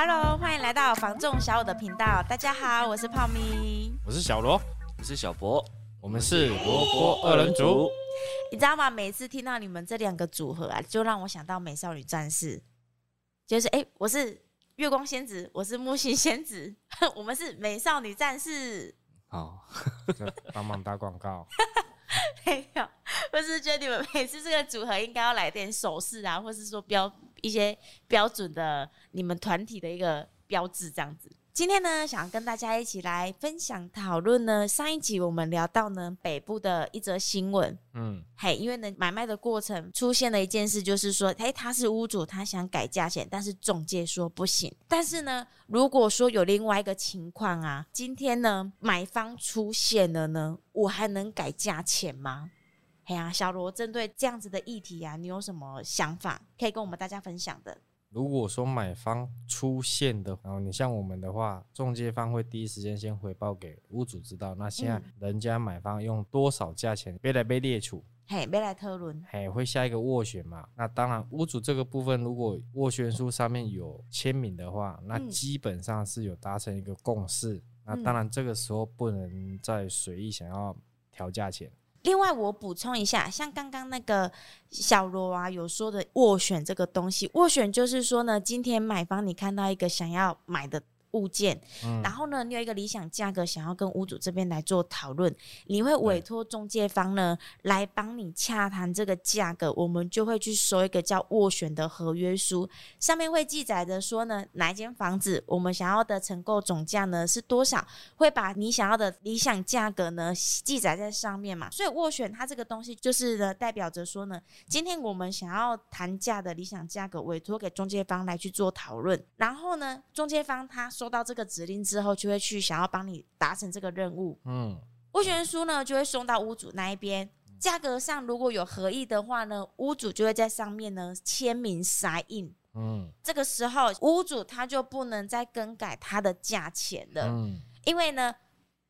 Hello，欢迎来到房仲小五的频道。大家好，我是泡咪，我是小罗，我是小博，我们是萝卜二人组。你知道吗？每次听到你们这两个组合啊，就让我想到美少女战士，就是哎，我是月光仙子，我是木星仙子，我们是美少女战士。好，帮忙打广告。没有，我是觉得你们每次这个组合应该要来点手势啊，或是说标一些标准的你们团体的一个标志这样子。今天呢，想要跟大家一起来分享讨论呢。上一集我们聊到呢，北部的一则新闻，嗯，嘿，因为呢买卖的过程出现了一件事，就是说，哎，他是屋主，他想改价钱，但是中介说不行。但是呢，如果说有另外一个情况啊，今天呢买方出现了呢，我还能改价钱吗？嘿呀、啊，小罗，针对这样子的议题啊，你有什么想法可以跟我们大家分享的？如果说买方出现的，然后你像我们的话，中介方会第一时间先回报给屋主知道。那现在人家买方用多少价钱，别来被列出，嘿，别来特论，嘿，会下一个斡旋嘛？那当然，屋主这个部分如果斡旋书上面有签名的话，那基本上是有达成一个共识。那当然，这个时候不能再随意想要调价钱。另外，我补充一下，像刚刚那个小罗啊有说的斡旋这个东西，斡旋就是说呢，今天买方你看到一个想要买的。物件，然后呢，你有一个理想价格，想要跟屋主这边来做讨论，你会委托中介方呢来帮你洽谈这个价格，我们就会去收一个叫斡旋的合约书，上面会记载着说呢，哪一间房子我们想要的承购总价呢是多少，会把你想要的理想价格呢记载在上面嘛，所以斡旋它这个东西就是呢代表着说呢，今天我们想要谈价的理想价格委托给中介方来去做讨论，然后呢，中介方他。收到这个指令之后，就会去想要帮你达成这个任务。嗯，斡旋书呢就会送到屋主那一边。价格上如果有合意的话呢，屋主就会在上面呢签名筛印。嗯，这个时候屋主他就不能再更改他的价钱了。嗯，因为呢，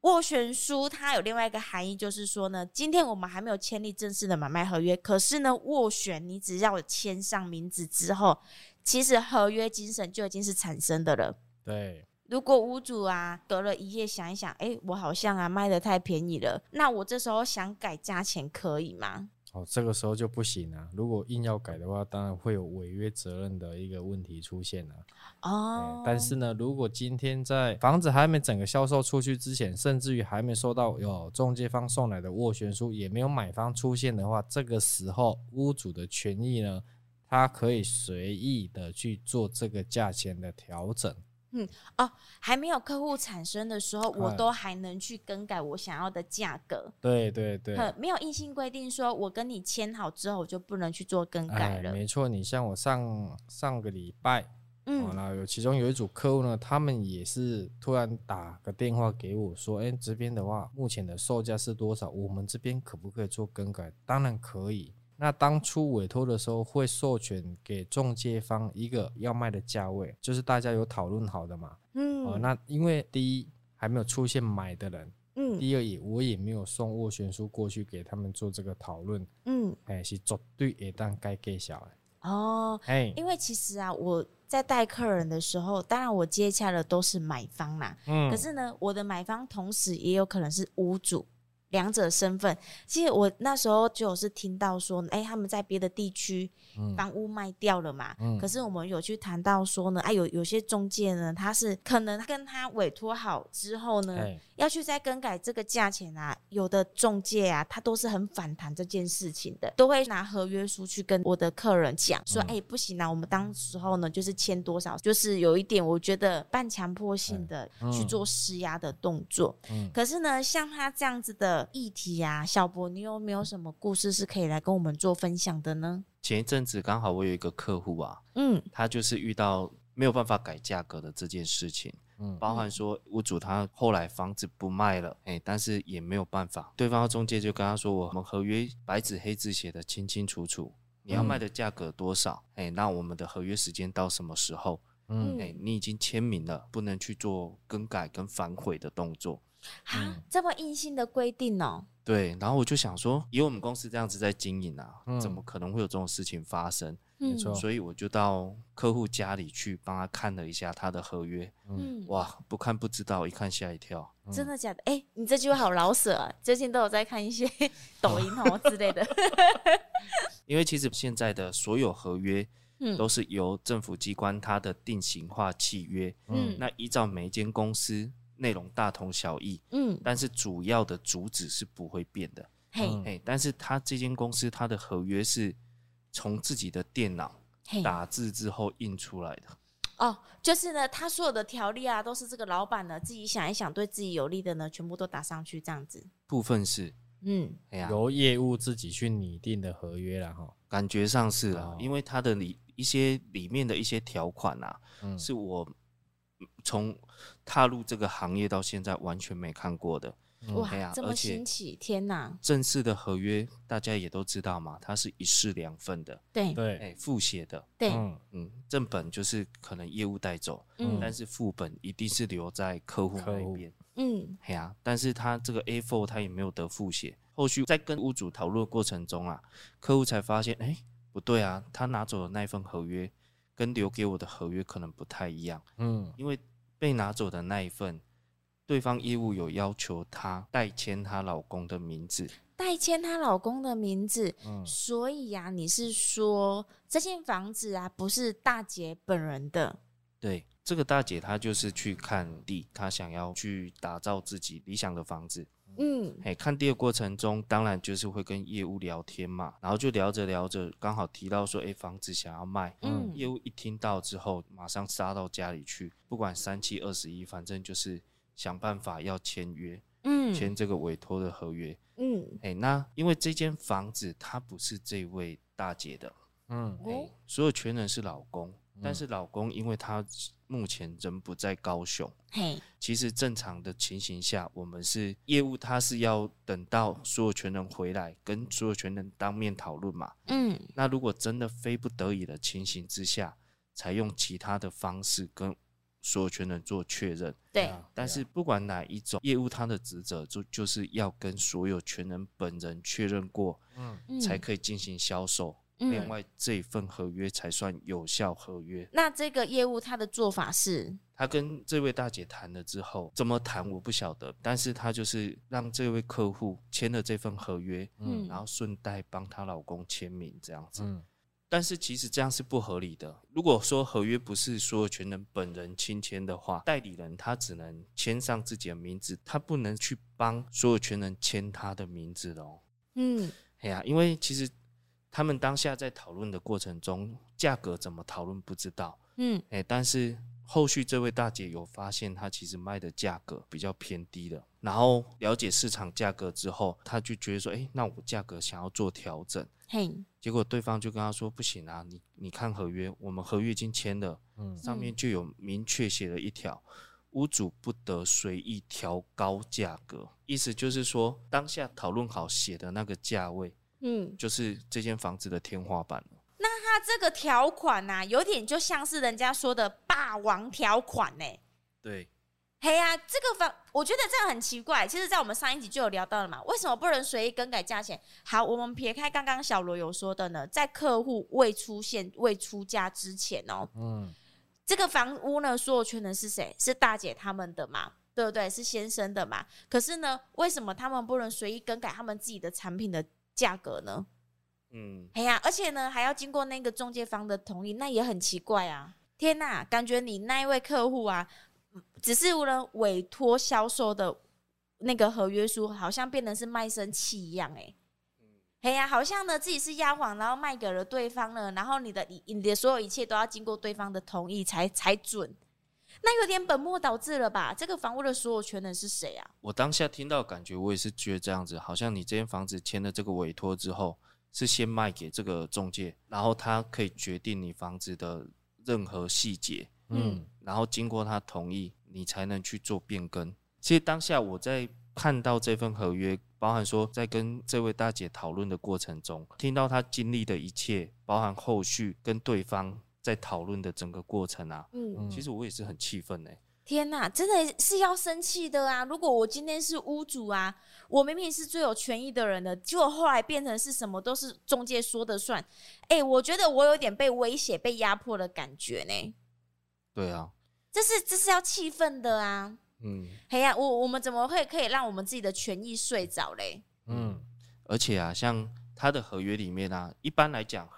斡旋书它有另外一个含义，就是说呢，今天我们还没有签立正式的买卖合约，可是呢，斡旋你只要签上名字之后，其实合约精神就已经是产生的了。对，如果屋主啊隔了一夜想一想，哎、欸，我好像啊卖的太便宜了，那我这时候想改价钱可以吗？哦，这个时候就不行啊。如果硬要改的话，当然会有违约责任的一个问题出现了。哦，但是呢，如果今天在房子还没整个销售出去之前，甚至于还没收到有中介方送来的斡旋书，也没有买方出现的话，这个时候屋主的权益呢，他可以随意的去做这个价钱的调整。嗯哦，还没有客户产生的时候，我都还能去更改我想要的价格。对对对，没有硬性规定说我跟你签好之后我就不能去做更改了。哎、没错，你像我上上个礼拜，嗯，然后有其中有一组客户呢，他们也是突然打个电话给我说，哎，这边的话目前的售价是多少？我们这边可不可以做更改？当然可以。那当初委托的时候，会授权给中介方一个要卖的价位，就是大家有讨论好的嘛。嗯。哦，那因为第一还没有出现买的人，嗯。第二也我也没有送斡旋书过去给他们做这个讨论，嗯。哎，是绝对也当该给小的。哦。哎，因为其实啊，我在带客人的时候，当然我接洽的都是买方啦。嗯。可是呢，我的买方同时也有可能是屋主。两者身份，其实我那时候就是听到说，哎、欸，他们在别的地区房屋卖掉了嘛。嗯、可是我们有去谈到说呢，哎，有有些中介呢，他是可能跟他委托好之后呢，欸、要去再更改这个价钱啊。有的中介啊，他都是很反弹这件事情的，都会拿合约书去跟我的客人讲说，哎、嗯欸，不行啊，我们当时候呢就是签多少，就是有一点我觉得半强迫性的去做施压的动作。可是呢，像他这样子的。议题呀、啊，小博，你有没有什么故事是可以来跟我们做分享的呢？前一阵子刚好我有一个客户啊，嗯，他就是遇到没有办法改价格的这件事情，嗯，包含说屋主他后来房子不卖了，哎，但是也没有办法，对方的中介就跟他说，我们合约白纸黑字写的清清楚楚，你要卖的价格多少，哎，那我们的合约时间到什么时候，嗯，哎，你已经签名了，不能去做更改跟反悔的动作。啊，这么硬性的规定哦。对，然后我就想说，以我们公司这样子在经营啊，嗯、怎么可能会有这种事情发生？没错，所以我就到客户家里去帮他看了一下他的合约。嗯，哇，不看不知道，一看吓一跳。嗯、真的假的？哎，你这句话好老舍啊！最近都有在看一些 抖音哦之类的。因为其实现在的所有合约，都是由政府机关它的定型化契约。嗯，那依照每一间公司。内容大同小异，嗯，但是主要的主旨是不会变的，嘿，嘿，但是他这间公司他的合约是从自己的电脑打字之后印出来的，哦，就是呢，他所有的条例啊，都是这个老板呢自己想一想，对自己有利的呢，全部都打上去这样子，部分是，嗯，由业务自己去拟定的合约了哈，感觉上是啊，因为他的里一些里面的一些条款啊，嗯，是我。从踏入这个行业到现在，完全没看过的。哇，啊、这么新奇！天哪！正式的合约大家也都知道嘛，它是一式两份的。对对，哎，复写的。对，嗯，正本就是可能业务带走，嗯，但是副本一定是留在客户那边。嗯，哎呀，但是他这个 A4 他也没有得复写。后续在跟屋主讨论过程中啊，客户才发现，哎，不对啊，他拿走的那份合约跟留给我的合约可能不太一样。嗯，因为。被拿走的那一份，对方业务有要求她代签她老公的名字，代签她老公的名字。嗯，所以呀、啊，你是说这间房子啊，不是大姐本人的？对，这个大姐她就是去看地，她想要去打造自己理想的房子。嗯，哎，看地的过程中，当然就是会跟业务聊天嘛，然后就聊着聊着，刚好提到说，哎、欸，房子想要卖。嗯，业务一听到之后，马上杀到家里去，不管三七二十一，反正就是想办法要签约，嗯，签这个委托的合约。嗯，哎、欸，那因为这间房子它不是这位大姐的，嗯，哎、欸，所有权人是老公。但是老公，因为他目前人不在高雄，嘿，其实正常的情形下，我们是业务，他是要等到所有权人回来，跟所有权人当面讨论嘛，嗯，那如果真的非不得已的情形之下，才用其他的方式跟所有权人做确认，对。但是不管哪一种业务，他的职责就就是要跟所有权人本人确认过，嗯，才可以进行销售。另外这一份合约才算有效合约。那这个业务他的做法是，他跟这位大姐谈了之后，怎么谈我不晓得，但是他就是让这位客户签了这份合约，嗯，然后顺带帮她老公签名这样子。嗯，但是其实这样是不合理的。如果说合约不是所有权人本人亲签的话，代理人他只能签上自己的名字，他不能去帮所有权人签他的名字的哦。嗯，哎呀，因为其实。他们当下在讨论的过程中，价格怎么讨论不知道。嗯，哎，但是后续这位大姐有发现，她其实卖的价格比较偏低了。然后了解市场价格之后，她就觉得说：“哎，那我价格想要做调整。”嘿，结果对方就跟他说：“不行啊，你你看合约，我们合约已经签了，嗯，上面就有明确写了一条，屋主不得随意调高价格。意思就是说，当下讨论好写的那个价位。”嗯，就是这间房子的天花板。那他这个条款呐、啊，有点就像是人家说的霸王条款呢。对，嘿呀、啊，这个房我觉得这样很奇怪。其实，在我们上一集就有聊到了嘛，为什么不能随意更改价钱？好，我们撇开刚刚小罗有说的呢，在客户未出现、未出价之前哦，嗯，这个房屋呢，所有权人是谁？是大姐他们的嘛？对不对？是先生的嘛？可是呢，为什么他们不能随意更改他们自己的产品的？价格呢？嗯，哎呀，而且呢，还要经过那个中介方的同意，那也很奇怪啊！天哪，感觉你那一位客户啊，只是为了委托销售的那个合约书，好像变得是卖身契一样，哎，嗯，哎呀，好像呢自己是丫鬟，然后卖给了对方了，然后你的你的所有一切都要经过对方的同意才才准。那有点本末倒置了吧？这个房屋的所有权人是谁啊？我当下听到感觉，我也是觉得这样子，好像你这间房子签了这个委托之后，是先卖给这个中介，然后他可以决定你房子的任何细节，嗯，然后经过他同意，你才能去做变更。其实当下我在看到这份合约，包含说在跟这位大姐讨论的过程中，听到她经历的一切，包含后续跟对方。在讨论的整个过程啊，嗯，其实我也是很气愤呢。天哪，真的是要生气的啊！如果我今天是屋主啊，我明明是最有权益的人的，结果后来变成是什么都是中介说的算。哎、欸，我觉得我有点被威胁、被压迫的感觉呢。对啊，这是这是要气愤的啊。嗯，嘿呀，我我们怎么会可以让我们自己的权益睡着嘞？嗯，而且啊，像他的合约里面啊，一般来讲。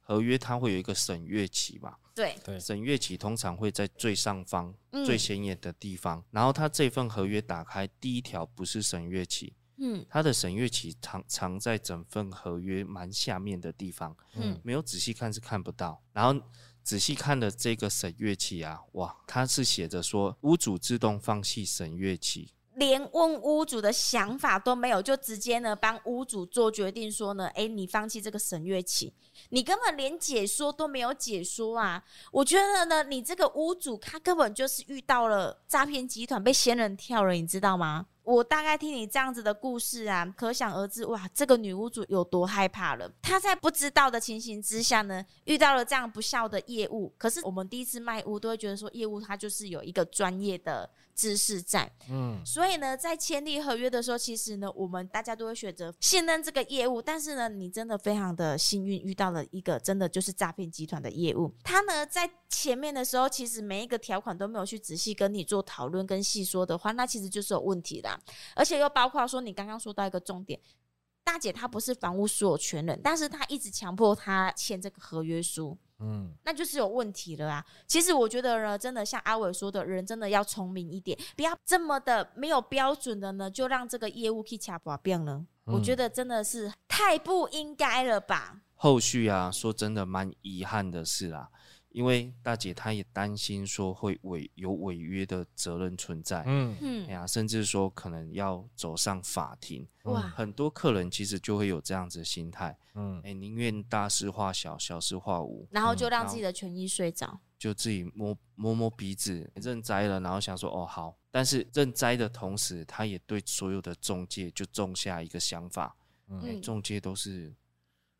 合约它会有一个审阅期嘛？对对，审阅期通常会在最上方、嗯、最显眼的地方。然后他这份合约打开第一条不是审阅期，嗯，他的审阅期藏藏在整份合约蛮下面的地方，嗯，没有仔细看是看不到。然后仔细看的这个审阅期啊，哇，它是写着说屋主自动放弃审阅期。连问屋主的想法都没有，就直接呢帮屋主做决定，说呢，哎，你放弃这个审阅期，你根本连解说都没有解说啊！我觉得呢，你这个屋主他根本就是遇到了诈骗集团，被仙人跳了，你知道吗？我大概听你这样子的故事啊，可想而知，哇，这个女屋主有多害怕了。她在不知道的情形之下呢，遇到了这样不孝的业务。可是我们第一次卖屋，都会觉得说，业务它就是有一个专业的知识在，嗯，所以呢，在签订合约的时候，其实呢，我们大家都会选择信任这个业务。但是呢，你真的非常的幸运，遇到了一个真的就是诈骗集团的业务。他呢，在前面的时候，其实每一个条款都没有去仔细跟你做讨论跟细说的话，那其实就是有问题的。而且又包括说，你刚刚说到一个重点，大姐她不是房屋所有权人，但是她一直强迫她签这个合约书，嗯，那就是有问题了啊。其实我觉得呢，真的像阿伟说的，人真的要聪明一点，不要这么的没有标准的呢，就让这个业务去卡把变了。我觉得真的是太不应该了吧。后续啊，说真的蛮遗憾的事啊。因为大姐她也担心说会违有违约的责任存在，嗯嗯，哎呀，甚至说可能要走上法庭，哇，很多客人其实就会有这样子的心态，嗯，哎，宁愿大事化小，小事化无，然后就让自己的权益睡着，就自己摸摸摸鼻子认栽了，然后想说哦好，但是认栽的同时，他也对所有的中介就种下一个想法，嗯，中介都是。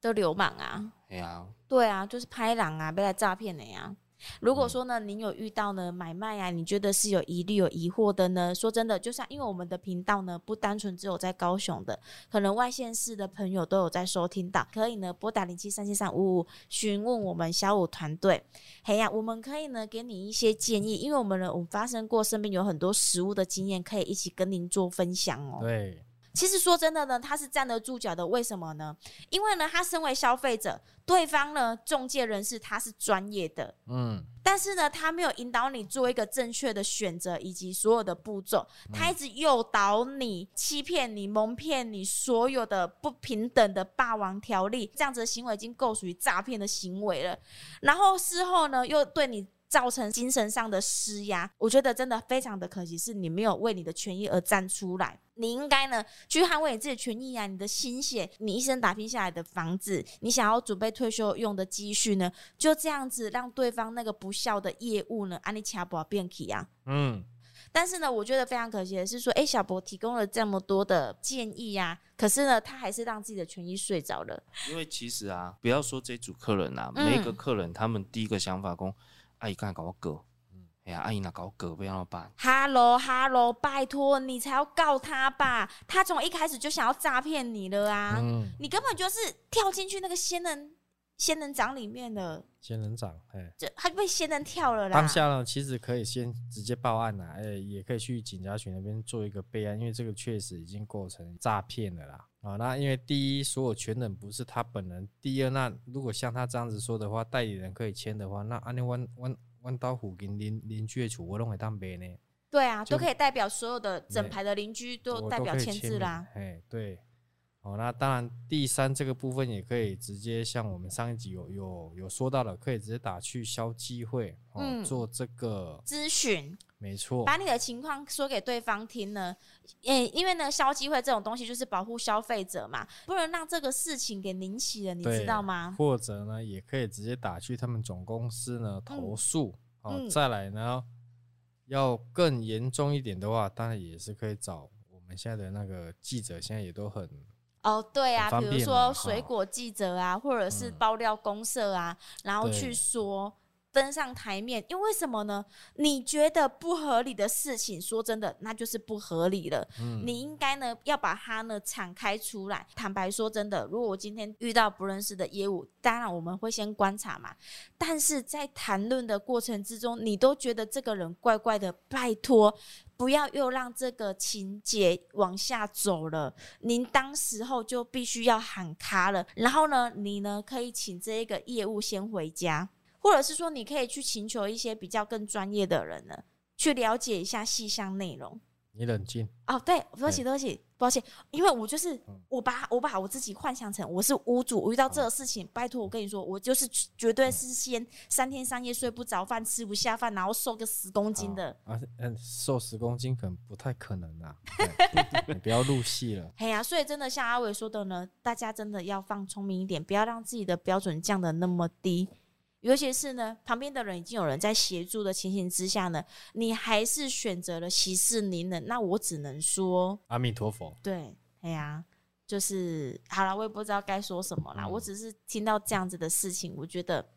都流氓啊！对啊，对啊，就是拍狼啊，被他诈骗的呀。如果说呢，您有遇到呢买卖啊，你觉得是有疑虑、有疑惑的呢？说真的，就像因为我们的频道呢，不单纯只有在高雄的，可能外县市的朋友都有在收听到，可以呢拨打零七三七三五五询问我们小五团队。嘿呀，我们可以呢给你一些建议，因为我们呢，我们发生过身边有很多实物的经验，可以一起跟您做分享哦。对。其实说真的呢，他是站得住脚的。为什么呢？因为呢，他身为消费者，对方呢，中介人士他是专业的，嗯，但是呢，他没有引导你做一个正确的选择以及所有的步骤，他一直诱导你、欺骗你、蒙骗你，所有的不平等的霸王条例，这样子的行为已经够属于诈骗的行为了。然后事后呢，又对你。造成精神上的施压，我觉得真的非常的可惜，是你没有为你的权益而站出来。你应该呢去捍卫你自己的权益啊！你的心血，你一生打拼下来的房子，你想要准备退休用的积蓄呢，就这样子让对方那个不孝的业务呢，安利卡博变起啊。嗯。但是呢，我觉得非常可惜的是说，哎，小博提供了这么多的建议呀、啊，可是呢，他还是让自己的权益睡着了。因为其实啊，不要说这组客人啊，每一个客人他们第一个想法讲。阿姨刚才搞我哥，哎呀，阿姨那搞我哥，不要那么办。Hello，Hello，拜托你才要告他吧？他从一开始就想要诈骗你了啊！嗯、你根本就是跳进去那个仙人仙人掌里面的仙人掌，哎，这他被仙人跳了啦。当下呢，其实可以先直接报案啦，哎，也可以去警察局那边做一个备案，因为这个确实已经构成诈骗了啦。啊，那因为第一，所有权人不是他本人；第二，那如果像他这样子说的话，代理人可以签的话，那安尼弯弯弯刀虎跟邻邻居的厝，我拢会当卖呢。对啊，都可以代表所有的整排的邻居都代表签字啦。哎，对。哦，那当然，第三这个部分也可以直接像我们上一集有有有说到的，可以直接打去消机会哦，嗯、做这个咨询。没错，把你的情况说给对方听呢，诶，因为呢，消机会这种东西就是保护消费者嘛，不能让这个事情给引起了，你知道吗？或者呢，也可以直接打去他们总公司呢投诉，嗯、哦，再来呢，要更严重一点的话，当然也是可以找我们现在的那个记者，现在也都很哦，对啊，比如说水果记者啊，哦、或者是爆料公社啊，嗯、然后去说。登上台面，因为什么呢？你觉得不合理的事情，说真的，那就是不合理了。嗯，你应该呢要把它呢敞开出来。坦白说，真的，如果我今天遇到不认识的业务，当然我们会先观察嘛。但是在谈论的过程之中，你都觉得这个人怪怪的，拜托不要又让这个情节往下走了。您当时候就必须要喊卡了。然后呢，你呢可以请这一个业务先回家。或者是说，你可以去请求一些比较更专业的人呢，去了解一下细项内容。你冷静哦，对，对不起，对不起，抱歉，因为我就是我把我把我自己幻想成我是屋主，我遇到这个事情，嗯、拜托我跟你说，我就是绝对是先三天三夜睡不着，饭吃不下饭，然后瘦个十公斤的。啊，嗯，瘦十公斤可能不太可能啊，你不要入戏了。嘿呀、啊，所以真的像阿伟说的呢，大家真的要放聪明一点，不要让自己的标准降得那么低。尤其是呢，旁边的人已经有人在协助的情形之下呢，你还是选择了息事宁人，那我只能说阿弥陀佛。对，哎呀、啊，就是好了，我也不知道该说什么啦。嗯、我只是听到这样子的事情，我觉得，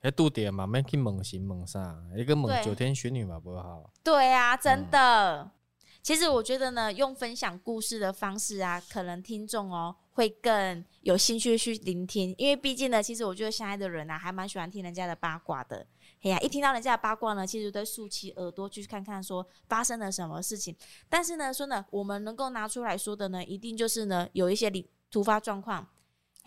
哎，度点嘛，没去猛行猛上，一个猛九天玄女嘛，不好。对啊，真的。嗯、其实我觉得呢，用分享故事的方式啊，可能听众哦。会更有兴趣去聆听，因为毕竟呢，其实我觉得相爱的人呢、啊，还蛮喜欢听人家的八卦的。嘿呀、一听到人家的八卦呢，其实都竖起耳朵去看看说发生了什么事情。但是呢，说呢，我们能够拿出来说的呢，一定就是呢，有一些突发状况。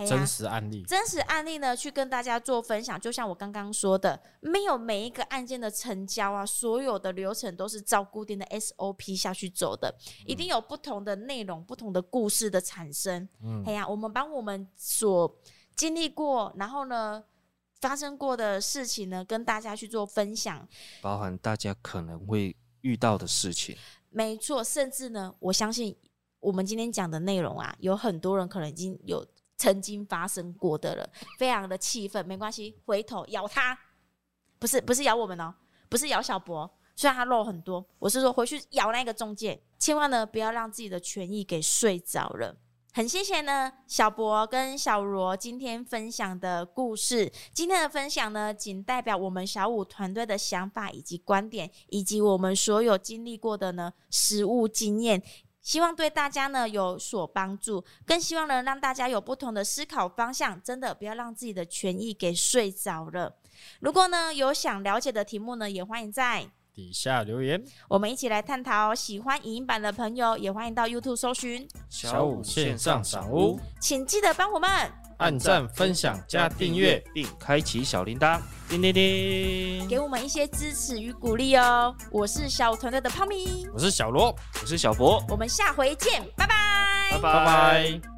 真实案例，真实案例呢，去跟大家做分享。就像我刚刚说的，没有每一个案件的成交啊，所有的流程都是照固定的 SOP 下去走的，一定有不同的内容、不同的故事的产生。嗯，哎呀，我们把我们所经历过，然后呢，发生过的事情呢，跟大家去做分享，包含大家可能会遇到的事情。没错，甚至呢，我相信我们今天讲的内容啊，有很多人可能已经有。曾经发生过的了，非常的气愤，没关系，回头咬他，不是不是咬我们哦，不是咬小博，虽然他肉很多，我是说回去咬那个中介，千万呢不要让自己的权益给睡着了。很谢谢呢小博跟小罗今天分享的故事，今天的分享呢仅代表我们小五团队的想法以及观点，以及我们所有经历过的呢实物经验。希望对大家呢有所帮助，更希望能让大家有不同的思考方向。真的不要让自己的权益给睡着了。如果呢有想了解的题目呢，也欢迎在底下留言，我们一起来探讨。喜欢影音版的朋友，也欢迎到 YouTube 搜寻小五线上赏屋，请记得帮我们按赞、分享、加订阅，并开启小铃铛。叮叮叮，给我们一些支持与鼓励哦！我是小武团队的泡咪，我是小罗，我是小博，我们下回见，拜拜，拜拜。